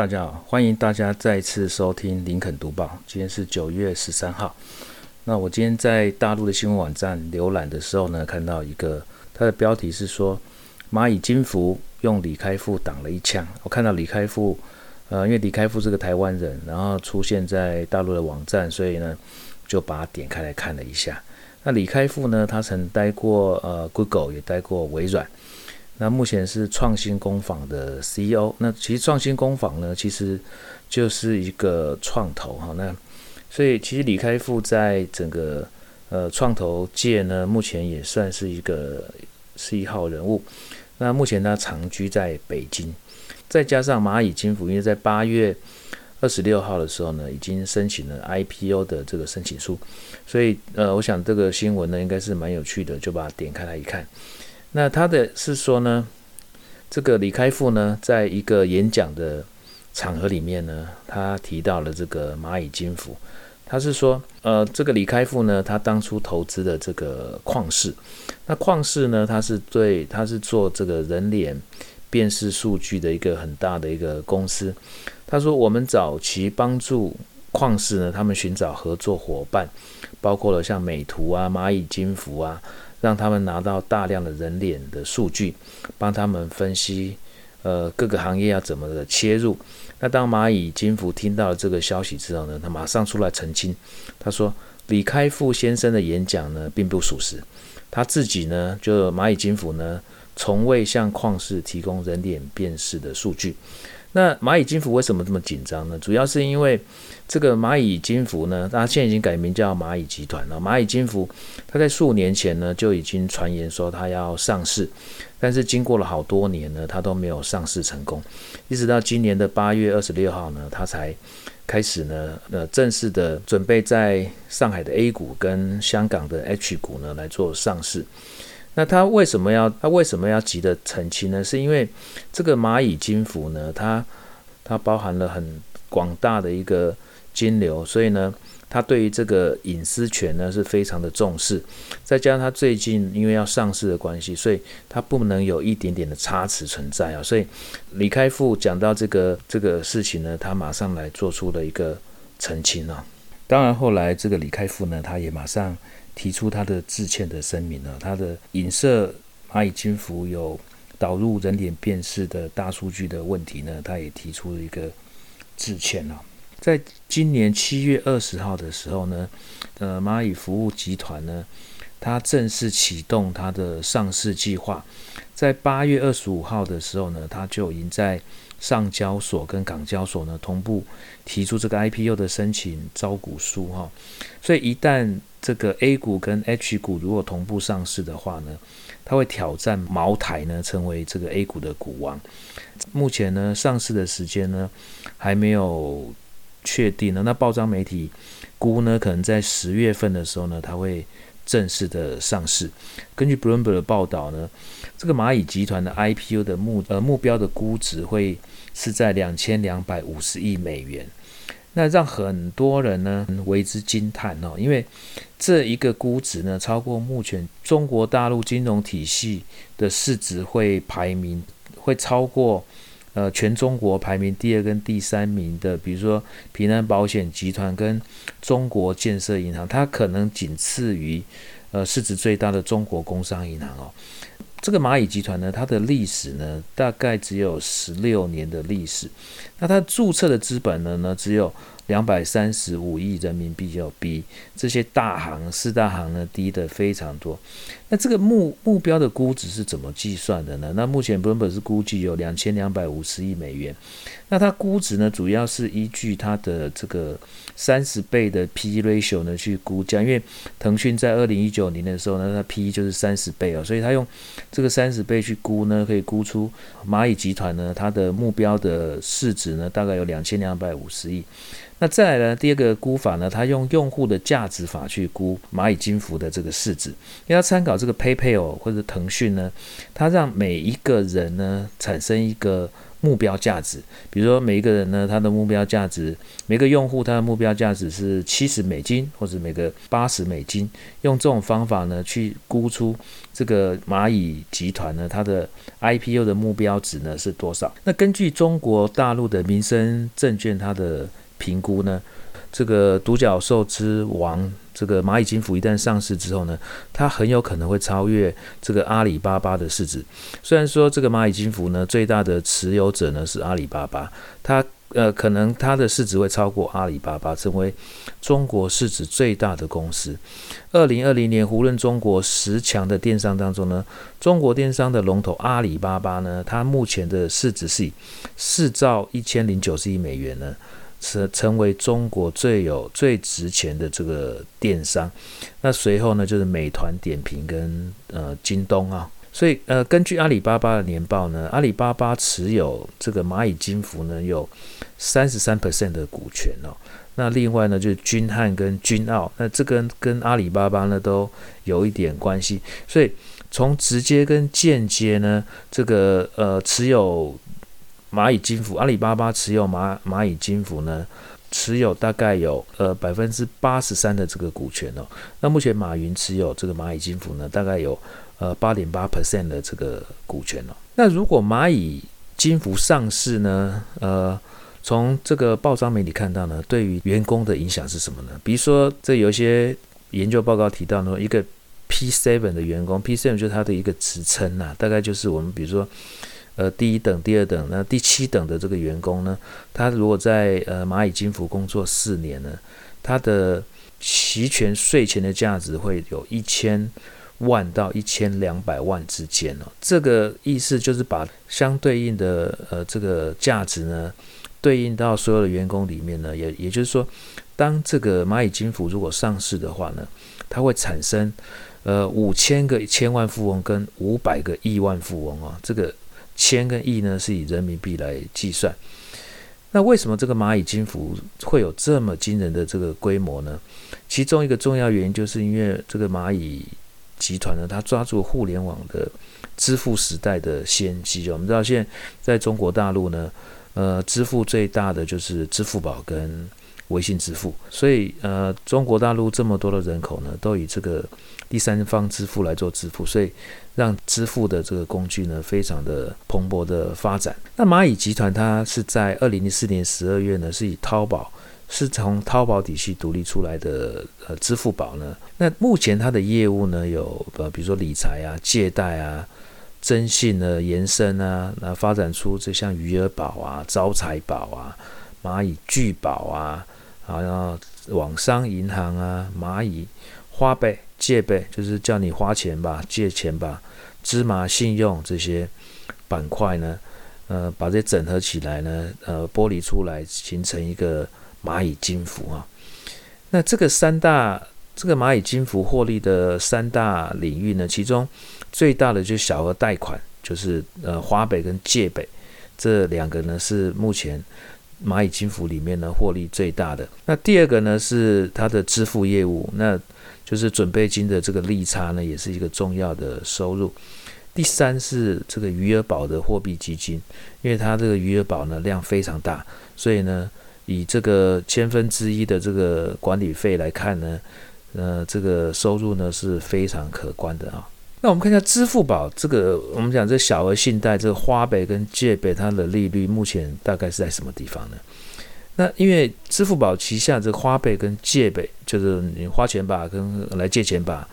大家好，欢迎大家再次收听林肯读报。今天是九月十三号。那我今天在大陆的新闻网站浏览的时候呢，看到一个，它的标题是说蚂蚁金服用李开复挡了一枪。我看到李开复，呃，因为李开复是个台湾人，然后出现在大陆的网站，所以呢，就把它点开来看了一下。那李开复呢，他曾待过呃 Google，也待过微软。那目前是创新工坊的 CEO。那其实创新工坊呢，其实就是一个创投哈。那所以其实李开复在整个呃创投界呢，目前也算是一个是一号人物。那目前他长居在北京，再加上蚂蚁金服，因为在八月二十六号的时候呢，已经申请了 IPO 的这个申请书，所以呃，我想这个新闻呢，应该是蛮有趣的，就把它点开来一看。那他的是说呢，这个李开复呢，在一个演讲的场合里面呢，他提到了这个蚂蚁金服。他是说，呃，这个李开复呢，他当初投资的这个旷视，那旷视呢，他是对，他是做这个人脸辨识数据的一个很大的一个公司。他说，我们早期帮助旷视呢，他们寻找合作伙伴，包括了像美图啊、蚂蚁金服啊。让他们拿到大量的人脸的数据，帮他们分析，呃，各个行业要怎么的切入。那当蚂蚁金服听到了这个消息之后呢，他马上出来澄清，他说李开复先生的演讲呢并不属实，他自己呢就蚂蚁金服呢从未向旷视提供人脸辨识的数据。那蚂蚁金服为什么这么紧张呢？主要是因为这个蚂蚁金服呢，它现在已经改名叫蚂蚁集团了。蚂蚁金服，它在数年前呢就已经传言说它要上市，但是经过了好多年呢，它都没有上市成功，一直到今年的八月二十六号呢，它才开始呢，呃，正式的准备在上海的 A 股跟香港的 H 股呢来做上市。那他为什么要他为什么要急着澄清呢？是因为这个蚂蚁金服呢，它它包含了很广大的一个金流，所以呢，他对于这个隐私权呢是非常的重视。再加上他最近因为要上市的关系，所以他不能有一点点的差池存在啊。所以李开复讲到这个这个事情呢，他马上来做出了一个澄清啊。当然后来这个李开复呢，他也马上。提出他的致歉的声明呢，他的影射蚂蚁金服有导入人脸辨识的大数据的问题呢，他也提出了一个致歉啊。在今年七月二十号的时候呢，呃，蚂蚁服务集团呢，它正式启动它的上市计划，在八月二十五号的时候呢，它就已经在上交所跟港交所呢同步提出这个 IPO 的申请招股书哈，所以一旦这个 A 股跟 H 股如果同步上市的话呢，它会挑战茅台呢，成为这个 A 股的股王。目前呢，上市的时间呢还没有确定呢。那报章媒体估呢，可能在十月份的时候呢，它会正式的上市。根据 Bloomberg 的报道呢，这个蚂蚁集团的 IPO 的目呃目标的估值会是在两千两百五十亿美元。那让很多人呢为之惊叹哦，因为这一个估值呢，超过目前中国大陆金融体系的市值会排名，会超过呃全中国排名第二跟第三名的，比如说平安保险集团跟中国建设银行，它可能仅次于呃市值最大的中国工商银行哦。这个蚂蚁集团呢，它的历史呢，大概只有十六年的历史。那它注册的资本呢，呢只有两百三十五亿人民币，要比这些大行四大行呢低得非常多。那这个目目标的估值是怎么计算的呢？那目前本本是估计有两千两百五十亿美元。那它估值呢，主要是依据它的这个三十倍的 P/E ratio 呢去估价，因为腾讯在二零一九年的时候呢，它 P/E 就是三十倍哦，所以它用这个三十倍去估呢，可以估出蚂蚁集团呢它的目标的市值呢大概有两千两百五十亿。那再来呢，第二个估法呢，它用用户的价值法去估蚂蚁金服的这个市值，因为它参考这个 PayPal 或者腾讯呢，它让每一个人呢产生一个目标价值，比如说每一个人呢，他的目标价值，每个用户他的目标价值是七十美金，或者每个八十美金，用这种方法呢去估出这个蚂蚁集团呢它的 IPO 的目标值呢是多少？那根据中国大陆的民生证券它的评估呢，这个独角兽之王。这个蚂蚁金服一旦上市之后呢，它很有可能会超越这个阿里巴巴的市值。虽然说这个蚂蚁金服呢，最大的持有者呢是阿里巴巴，它呃可能它的市值会超过阿里巴巴，成为中国市值最大的公司。二零二零年，胡润中国十强的电商当中呢，中国电商的龙头阿里巴巴呢，它目前的市值是四兆一千零九十亿美元呢。成成为中国最有最值钱的这个电商，那随后呢就是美团点评跟呃京东啊，所以呃根据阿里巴巴的年报呢，阿里巴巴持有这个蚂蚁金服呢有三十三 percent 的股权哦，那另外呢就是君汉跟君奥，那这跟跟阿里巴巴呢都有一点关系，所以从直接跟间接呢这个呃持有。蚂蚁金服，阿里巴巴持有蚂蚂蚁金服呢，持有大概有呃百分之八十三的这个股权哦。那目前马云持有这个蚂蚁金服呢，大概有呃八点八 percent 的这个股权哦。那如果蚂蚁金服上市呢，呃，从这个报章媒体看到呢，对于员工的影响是什么呢？比如说，这有一些研究报告提到呢，一个 P7 的员工，P7 就是他的一个职称呐，大概就是我们比如说。呃，第一等、第二等，那第七等的这个员工呢，他如果在呃蚂蚁金服工作四年呢，他的期权税前的价值会有一千万到一千两百万之间哦。这个意思就是把相对应的呃这个价值呢，对应到所有的员工里面呢，也也就是说，当这个蚂蚁金服如果上市的话呢，它会产生呃五千个千万富翁跟五百个亿万富翁啊，这个。千跟亿呢是以人民币来计算，那为什么这个蚂蚁金服会有这么惊人的这个规模呢？其中一个重要原因就是因为这个蚂蚁集团呢，它抓住互联网的支付时代的先机。我们知道现在在中国大陆呢，呃，支付最大的就是支付宝跟微信支付，所以呃，中国大陆这么多的人口呢，都以这个第三方支付来做支付，所以让支付的这个工具呢，非常的蓬勃的发展。那蚂蚁集团它是在二零零四年十二月呢，是以淘宝是从淘宝体系独立出来的呃支付宝呢，那目前它的业务呢有呃比如说理财啊、借贷啊、征信呢延伸啊，那发展出这像余额宝啊、招财宝啊、蚂蚁聚宝啊。然后网商银行啊，蚂蚁花呗借呗，就是叫你花钱吧，借钱吧。芝麻信用这些板块呢，呃，把这些整合起来呢，呃，剥离出来，形成一个蚂蚁金服啊。那这个三大，这个蚂蚁金服获利的三大领域呢，其中最大的就是小额贷款，就是呃花呗跟借呗这两个呢，是目前。蚂蚁金服里面呢，获利最大的。那第二个呢，是它的支付业务，那就是准备金的这个利差呢，也是一个重要的收入。第三是这个余额宝的货币基金，因为它这个余额宝呢量非常大，所以呢，以这个千分之一的这个管理费来看呢，呃，这个收入呢是非常可观的啊。那我们看一下支付宝这个，我们讲这小额信贷，这个花呗跟借呗，它的利率目前大概是在什么地方呢？那因为支付宝旗下这个花呗跟借呗，就是你花钱吧，跟来借钱吧，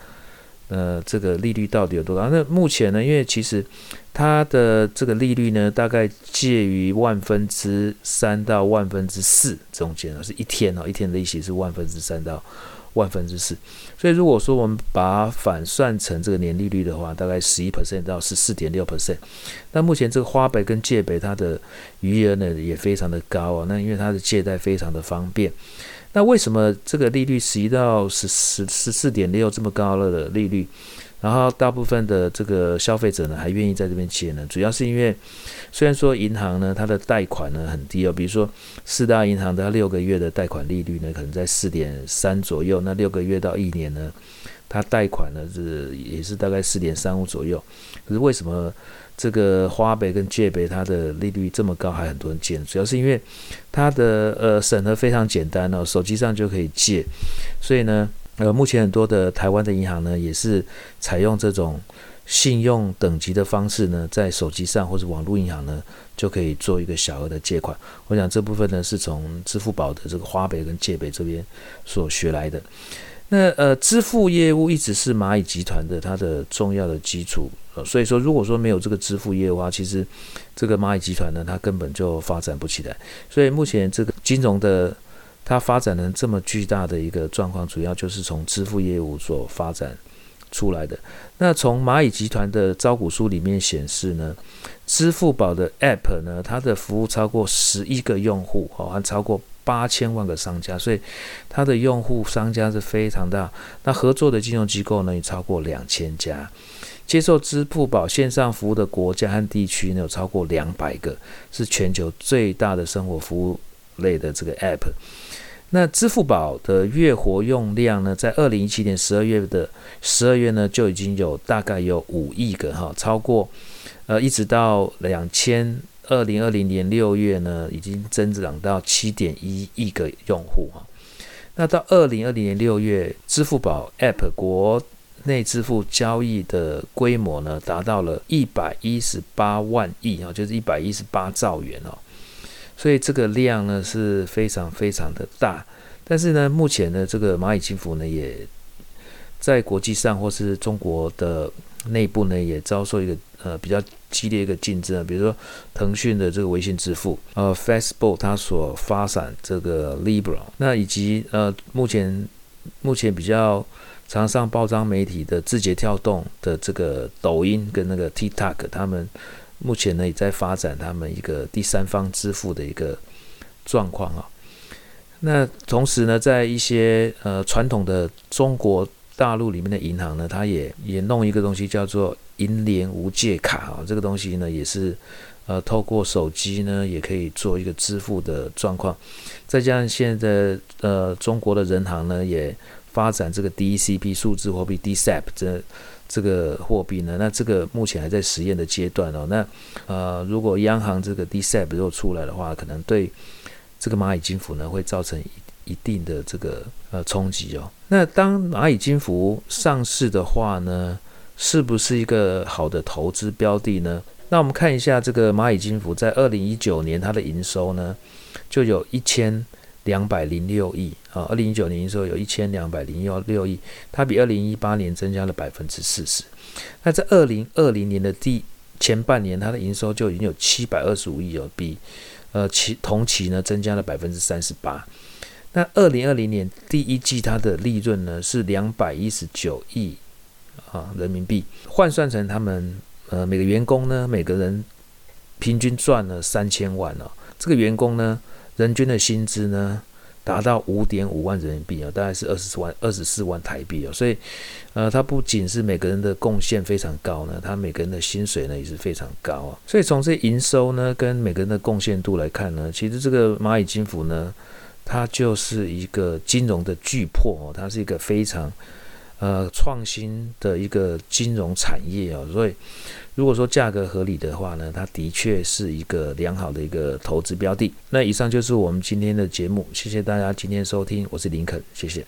呃，这个利率到底有多高？那目前呢，因为其实它的这个利率呢，大概介于万分之三到万分之四中间啊，是一天哦，一天的利息是万分之三到。万分之四，所以如果说我们把它反算成这个年利率的话，大概十一 percent 到十四点六 percent。那目前这个花呗跟借呗它的余额呢也非常的高啊，那因为它的借贷非常的方便。那为什么这个利率十一到十十十四点六这么高了的利率，然后大部分的这个消费者呢还愿意在这边借呢，主要是因为虽然说银行呢它的贷款呢很低哦，比如说四大银行的六个月的贷款利率呢可能在四点三左右，那六个月到一年呢，它贷款呢是也是大概四点三五左右。可是为什么这个花呗跟借呗它的利率这么高，还很多人借？主要是因为它的呃审核非常简单哦，手机上就可以借，所以呢。呃，目前很多的台湾的银行呢，也是采用这种信用等级的方式呢，在手机上或者网络银行呢，就可以做一个小额的借款。我想这部分呢，是从支付宝的这个花呗跟借呗这边所学来的。那呃，支付业务一直是蚂蚁集团的它的重要的基础。呃，所以说，如果说没有这个支付业务的话，其实这个蚂蚁集团呢，它根本就发展不起来。所以目前这个金融的。它发展成这么巨大的一个状况，主要就是从支付业务所发展出来的。那从蚂蚁集团的招股书里面显示呢，支付宝的 App 呢，它的服务超过十一个用户，哦，还超过八千万个商家，所以它的用户商家是非常大。那合作的金融机构呢，也超过两千家，接受支付宝线上服务的国家和地区呢，有超过两百个，是全球最大的生活服务类的这个 App。那支付宝的月活用量呢，在二零一七年十二月的十二月呢，就已经有大概有五亿个哈，超过呃，一直到两千二零二零年六月呢，已经增长到七点一亿个用户哈。那到二零二零年六月，支付宝 App 国内支付交易的规模呢，达到了一百一十八万亿啊，就是一百一十八兆元哦。所以这个量呢是非常非常的大，但是呢，目前呢，这个蚂蚁金服呢也在国际上或是中国的内部呢也遭受一个呃比较激烈一个竞争，比如说腾讯的这个微信支付，呃，Facebook 它所发展这个 Libra，那以及呃目前目前比较常上报章媒体的字节跳动的这个抖音跟那个 TikTok 他们。目前呢，也在发展他们一个第三方支付的一个状况啊。那同时呢，在一些呃传统的中国大陆里面的银行呢，它也也弄一个东西叫做银联无界卡啊。这个东西呢，也是呃透过手机呢，也可以做一个支付的状况。再加上现在呃中国的人行呢，也发展这个 DCP 数字货币 DCEP 这。这个货币呢，那这个目前还在实验的阶段哦。那呃，如果央行这个 DCEP 如果出来的话，可能对这个蚂蚁金服呢会造成一一定的这个呃冲击哦。那当蚂蚁金服上市的话呢，是不是一个好的投资标的呢？那我们看一下这个蚂蚁金服在二零一九年它的营收呢，就有一千。两百零六亿啊，二零一九年营收有一千两百零六亿，它比二零一八年增加了百分之四十。那在二零二零年的第前半年，它的营收就已经有七百二十五亿哦，比呃其同期呢增加了百分之三十八。那二零二零年第一季它的利润呢是两百一十九亿啊人民币，换算成他们呃每个员工呢每个人平均赚了三千万哦，这个员工呢。人均的薪资呢，达到五点五万人民币啊，大概是二十四万、二十四万台币哦。所以，呃，它不仅是每个人的贡献非常高呢，它每个人的薪水呢也是非常高啊。所以从这营收呢跟每个人的贡献度来看呢，其实这个蚂蚁金服呢，它就是一个金融的巨擘哦，它是一个非常呃创新的一个金融产业啊，所以。如果说价格合理的话呢，它的确是一个良好的一个投资标的。那以上就是我们今天的节目，谢谢大家今天收听，我是林肯，谢谢。